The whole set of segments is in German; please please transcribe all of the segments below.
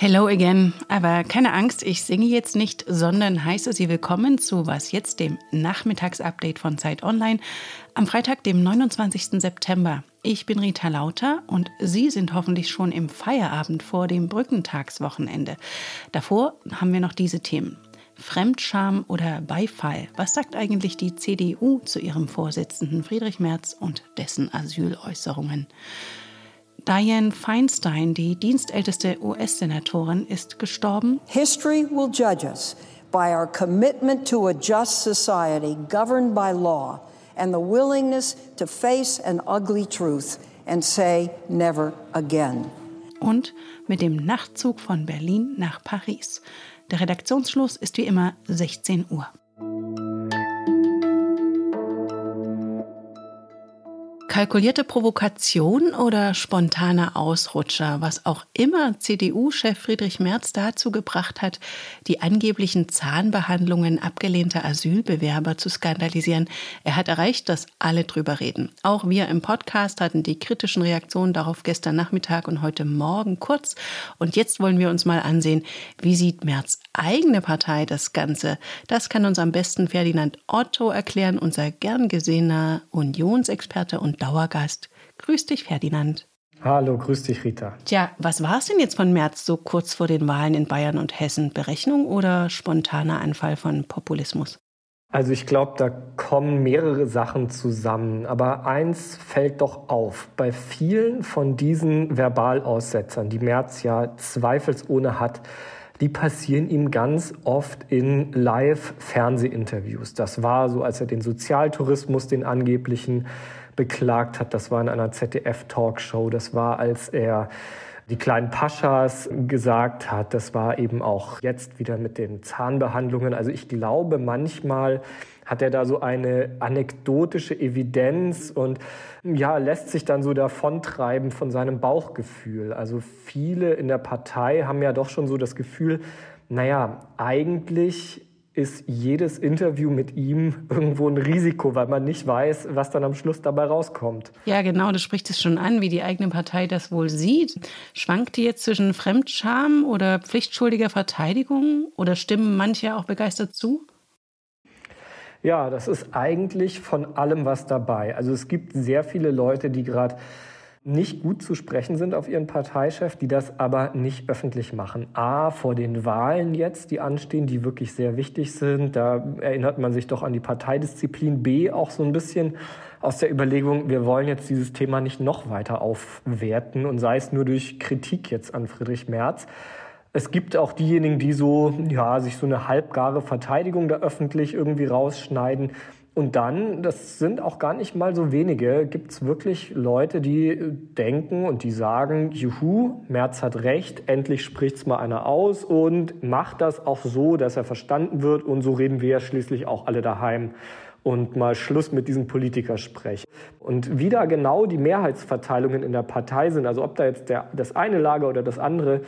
Hello again. Aber keine Angst, ich singe jetzt nicht, sondern heiße Sie willkommen zu Was jetzt, dem Nachmittagsupdate von Zeit Online am Freitag, dem 29. September. Ich bin Rita Lauter und Sie sind hoffentlich schon im Feierabend vor dem Brückentagswochenende. Davor haben wir noch diese Themen. Fremdscham oder Beifall? Was sagt eigentlich die CDU zu ihrem Vorsitzenden Friedrich Merz und dessen Asyläußerungen? Dianne Feinstein, die dienstälteste US-Senatorin, ist gestorben. History will judge us by our commitment to a just society governed by law and the willingness to face an ugly truth and say never again. Und mit dem Nachtzug von Berlin nach Paris. Der Redaktionsschluss ist wie immer 16 Uhr. Kalkulierte Provokation oder spontaner Ausrutscher, was auch immer CDU-Chef Friedrich Merz dazu gebracht hat, die angeblichen Zahnbehandlungen abgelehnter Asylbewerber zu skandalisieren. Er hat erreicht, dass alle drüber reden. Auch wir im Podcast hatten die kritischen Reaktionen darauf gestern Nachmittag und heute Morgen kurz. Und jetzt wollen wir uns mal ansehen, wie sieht Merz eigene Partei das Ganze? Das kann uns am besten Ferdinand Otto erklären, unser gern gesehener Unionsexperte und Dauergast. Grüß dich, Ferdinand. Hallo, grüß dich, Rita. Tja, was war es denn jetzt von März so kurz vor den Wahlen in Bayern und Hessen? Berechnung oder spontaner Anfall von Populismus? Also ich glaube, da kommen mehrere Sachen zusammen. Aber eins fällt doch auf. Bei vielen von diesen Verbalaussetzern, die Merz ja zweifelsohne hat, die passieren ihm ganz oft in Live-Fernsehinterviews. Das war so, als er den Sozialtourismus, den angeblichen, beklagt hat. Das war in einer ZDF-Talkshow. Das war, als er die kleinen Paschas gesagt hat. Das war eben auch jetzt wieder mit den Zahnbehandlungen. Also ich glaube, manchmal hat er da so eine anekdotische Evidenz und ja, lässt sich dann so davontreiben von seinem Bauchgefühl. Also viele in der Partei haben ja doch schon so das Gefühl, naja, eigentlich ist jedes Interview mit ihm irgendwo ein Risiko, weil man nicht weiß, was dann am Schluss dabei rauskommt. Ja, genau, du sprichst es schon an, wie die eigene Partei das wohl sieht. Schwankt die jetzt zwischen Fremdscham oder pflichtschuldiger Verteidigung oder stimmen manche auch begeistert zu? Ja, das ist eigentlich von allem was dabei. Also es gibt sehr viele Leute, die gerade nicht gut zu sprechen sind auf ihren Parteichef, die das aber nicht öffentlich machen. A, vor den Wahlen jetzt, die anstehen, die wirklich sehr wichtig sind. Da erinnert man sich doch an die Parteidisziplin. B, auch so ein bisschen aus der Überlegung, wir wollen jetzt dieses Thema nicht noch weiter aufwerten und sei es nur durch Kritik jetzt an Friedrich Merz. Es gibt auch diejenigen, die so, ja, sich so eine halbgare Verteidigung da öffentlich irgendwie rausschneiden. Und dann, das sind auch gar nicht mal so wenige, gibt es wirklich Leute, die denken und die sagen, juhu, Merz hat recht, endlich spricht es mal einer aus und macht das auch so, dass er verstanden wird. Und so reden wir ja schließlich auch alle daheim und mal Schluss mit diesem Politikersprech. Und wie da genau die Mehrheitsverteilungen in der Partei sind, also ob da jetzt der, das eine Lager oder das andere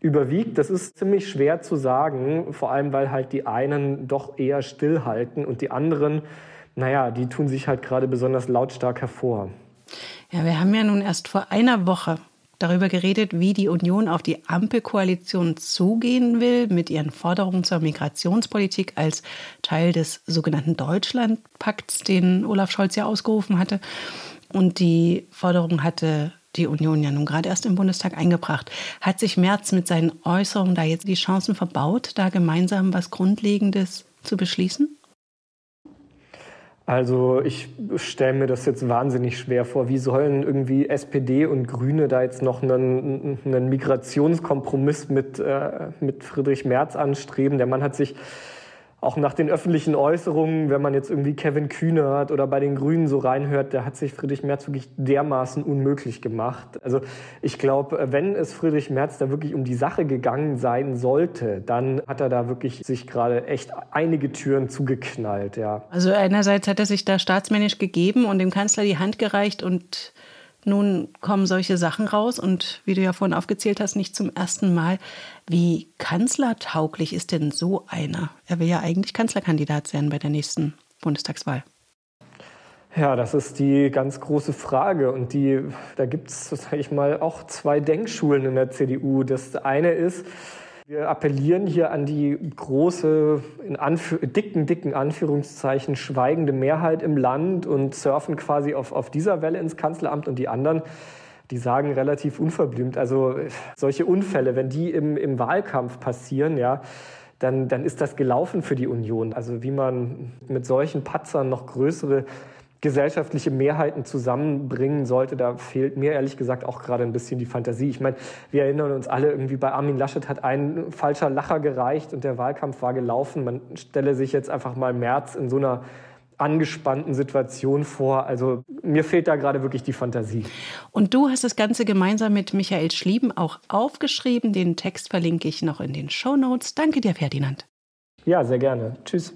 überwiegt, das ist ziemlich schwer zu sagen, vor allem weil halt die einen doch eher stillhalten und die anderen, naja, die tun sich halt gerade besonders lautstark hervor. Ja, wir haben ja nun erst vor einer Woche darüber geredet, wie die Union auf die Ampelkoalition zugehen will mit ihren Forderungen zur Migrationspolitik als Teil des sogenannten Deutschlandpakts, den Olaf Scholz ja ausgerufen hatte. Und die Forderung hatte die Union ja nun gerade erst im Bundestag eingebracht. Hat sich Merz mit seinen Äußerungen da jetzt die Chancen verbaut, da gemeinsam was Grundlegendes zu beschließen? Also ich stelle mir das jetzt wahnsinnig schwer vor. Wie sollen irgendwie SPD und Grüne da jetzt noch einen, einen Migrationskompromiss mit, äh, mit Friedrich Merz anstreben? Der Mann hat sich auch nach den öffentlichen Äußerungen, wenn man jetzt irgendwie Kevin Kühnert oder bei den Grünen so reinhört, der hat sich Friedrich Merz wirklich dermaßen unmöglich gemacht. Also ich glaube, wenn es Friedrich Merz da wirklich um die Sache gegangen sein sollte, dann hat er da wirklich sich gerade echt einige Türen zugeknallt, ja. Also einerseits hat er sich da staatsmännisch gegeben und dem Kanzler die Hand gereicht und nun kommen solche Sachen raus und wie du ja vorhin aufgezählt hast, nicht zum ersten Mal. Wie kanzlertauglich ist denn so einer? Er will ja eigentlich Kanzlerkandidat sein bei der nächsten Bundestagswahl. Ja, das ist die ganz große Frage. Und die, da gibt es, sage ich mal, auch zwei Denkschulen in der CDU. Das eine ist, wir appellieren hier an die große, in dicken, dicken Anführungszeichen, schweigende Mehrheit im Land und surfen quasi auf, auf dieser Welle ins Kanzleramt. Und die anderen, die sagen relativ unverblümt, also solche Unfälle, wenn die im, im Wahlkampf passieren, ja, dann, dann ist das gelaufen für die Union. Also wie man mit solchen Patzern noch größere gesellschaftliche Mehrheiten zusammenbringen sollte, da fehlt mir ehrlich gesagt auch gerade ein bisschen die Fantasie. Ich meine, wir erinnern uns alle, irgendwie bei Armin Laschet hat ein falscher Lacher gereicht und der Wahlkampf war gelaufen. Man stelle sich jetzt einfach mal März in so einer angespannten Situation vor. Also mir fehlt da gerade wirklich die Fantasie. Und du hast das Ganze gemeinsam mit Michael Schlieben auch aufgeschrieben. Den Text verlinke ich noch in den Show Notes. Danke dir, Ferdinand. Ja, sehr gerne. Tschüss.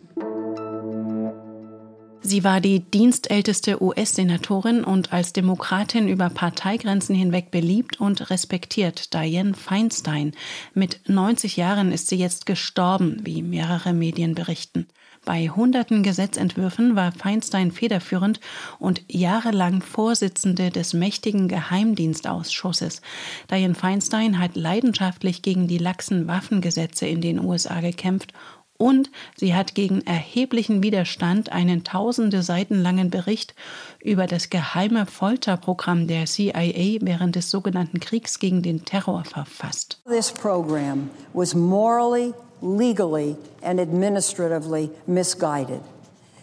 Sie war die dienstälteste US-Senatorin und als Demokratin über Parteigrenzen hinweg beliebt und respektiert, Dianne Feinstein. Mit 90 Jahren ist sie jetzt gestorben, wie mehrere Medien berichten. Bei hunderten Gesetzentwürfen war Feinstein federführend und jahrelang Vorsitzende des mächtigen Geheimdienstausschusses. Dianne Feinstein hat leidenschaftlich gegen die laxen Waffengesetze in den USA gekämpft und sie hat gegen erheblichen Widerstand einen tausende Seiten langen Bericht über das geheime Folterprogramm der CIA während des sogenannten Kriegs gegen den Terror verfasst. This program was morally, legally and administratively misguided.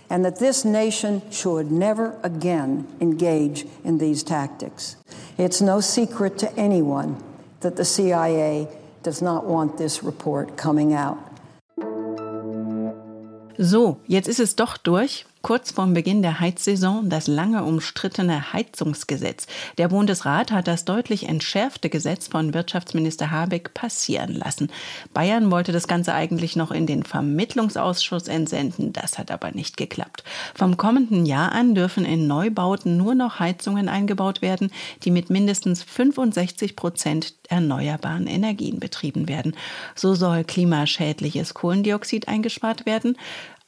And that this nation should never again engage in these tactics. It's no secret to anyone that the CIA does not want this report coming out. So, jetzt ist es doch durch. Kurz vorm Beginn der Heizsaison das lange umstrittene Heizungsgesetz. Der Bundesrat hat das deutlich entschärfte Gesetz von Wirtschaftsminister Habeck passieren lassen. Bayern wollte das Ganze eigentlich noch in den Vermittlungsausschuss entsenden. Das hat aber nicht geklappt. Vom kommenden Jahr an dürfen in Neubauten nur noch Heizungen eingebaut werden, die mit mindestens 65 Prozent erneuerbaren Energien betrieben werden. So soll klimaschädliches Kohlendioxid eingespart werden.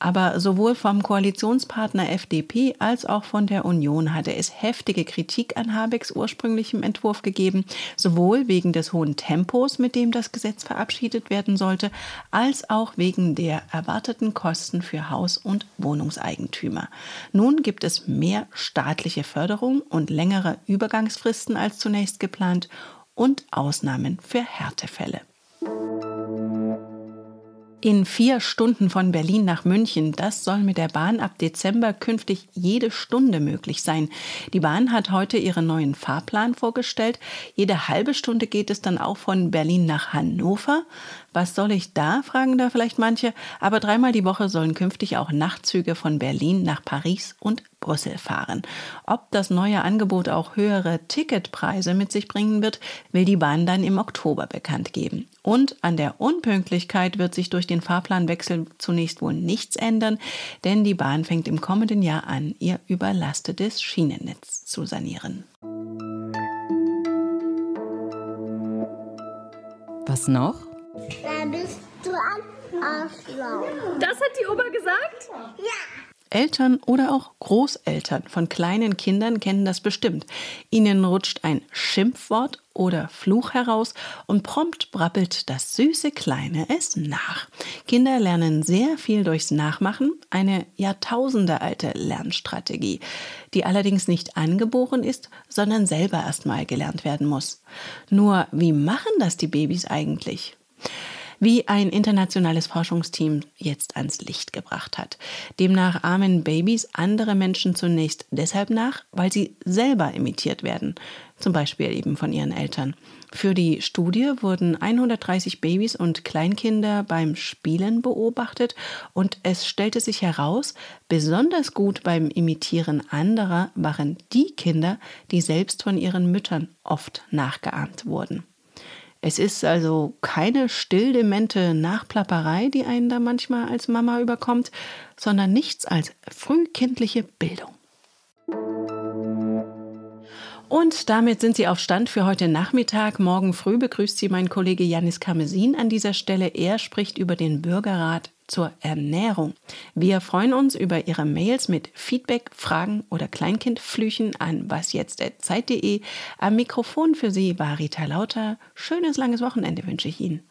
Aber sowohl vom Koalitionspartner FDP als auch von der Union hatte es heftige Kritik an Habecks ursprünglichem Entwurf gegeben, sowohl wegen des hohen Tempos, mit dem das Gesetz verabschiedet werden sollte, als auch wegen der erwarteten Kosten für Haus- und Wohnungseigentümer. Nun gibt es mehr staatliche Förderung und längere Übergangsfristen als zunächst geplant und Ausnahmen für Härtefälle in vier Stunden von Berlin nach München. Das soll mit der Bahn ab Dezember künftig jede Stunde möglich sein. Die Bahn hat heute ihren neuen Fahrplan vorgestellt. Jede halbe Stunde geht es dann auch von Berlin nach Hannover. Was soll ich da, fragen da vielleicht manche. Aber dreimal die Woche sollen künftig auch Nachtzüge von Berlin nach Paris und Brüssel fahren. Ob das neue Angebot auch höhere Ticketpreise mit sich bringen wird, will die Bahn dann im Oktober bekannt geben. Und an der Unpünktlichkeit wird sich durch den Fahrplanwechsel zunächst wohl nichts ändern, denn die Bahn fängt im kommenden Jahr an, ihr überlastetes Schienennetz zu sanieren. Was noch? Da bist du ein Arschloch. Das hat die Oma gesagt? Ja. Eltern oder auch Großeltern von kleinen Kindern kennen das bestimmt. Ihnen rutscht ein Schimpfwort oder Fluch heraus und prompt brabbelt das süße Kleine es nach. Kinder lernen sehr viel durchs Nachmachen, eine jahrtausendealte Lernstrategie, die allerdings nicht angeboren ist, sondern selber erstmal gelernt werden muss. Nur wie machen das die Babys eigentlich? Wie ein internationales Forschungsteam jetzt ans Licht gebracht hat. Demnach ahmen Babys andere Menschen zunächst deshalb nach, weil sie selber imitiert werden, zum Beispiel eben von ihren Eltern. Für die Studie wurden 130 Babys und Kleinkinder beim Spielen beobachtet und es stellte sich heraus, besonders gut beim Imitieren anderer waren die Kinder, die selbst von ihren Müttern oft nachgeahmt wurden. Es ist also keine stilldemente Nachplapperei, die einen da manchmal als Mama überkommt, sondern nichts als frühkindliche Bildung. Und damit sind Sie auf Stand für heute Nachmittag. Morgen früh begrüßt Sie mein Kollege Janis Kamesin an dieser Stelle. Er spricht über den Bürgerrat zur Ernährung. Wir freuen uns über Ihre Mails mit Feedback, Fragen oder Kleinkindflüchen an wasjetzt.zeit.de. Am Mikrofon für Sie war Rita Lauter. Schönes langes Wochenende wünsche ich Ihnen.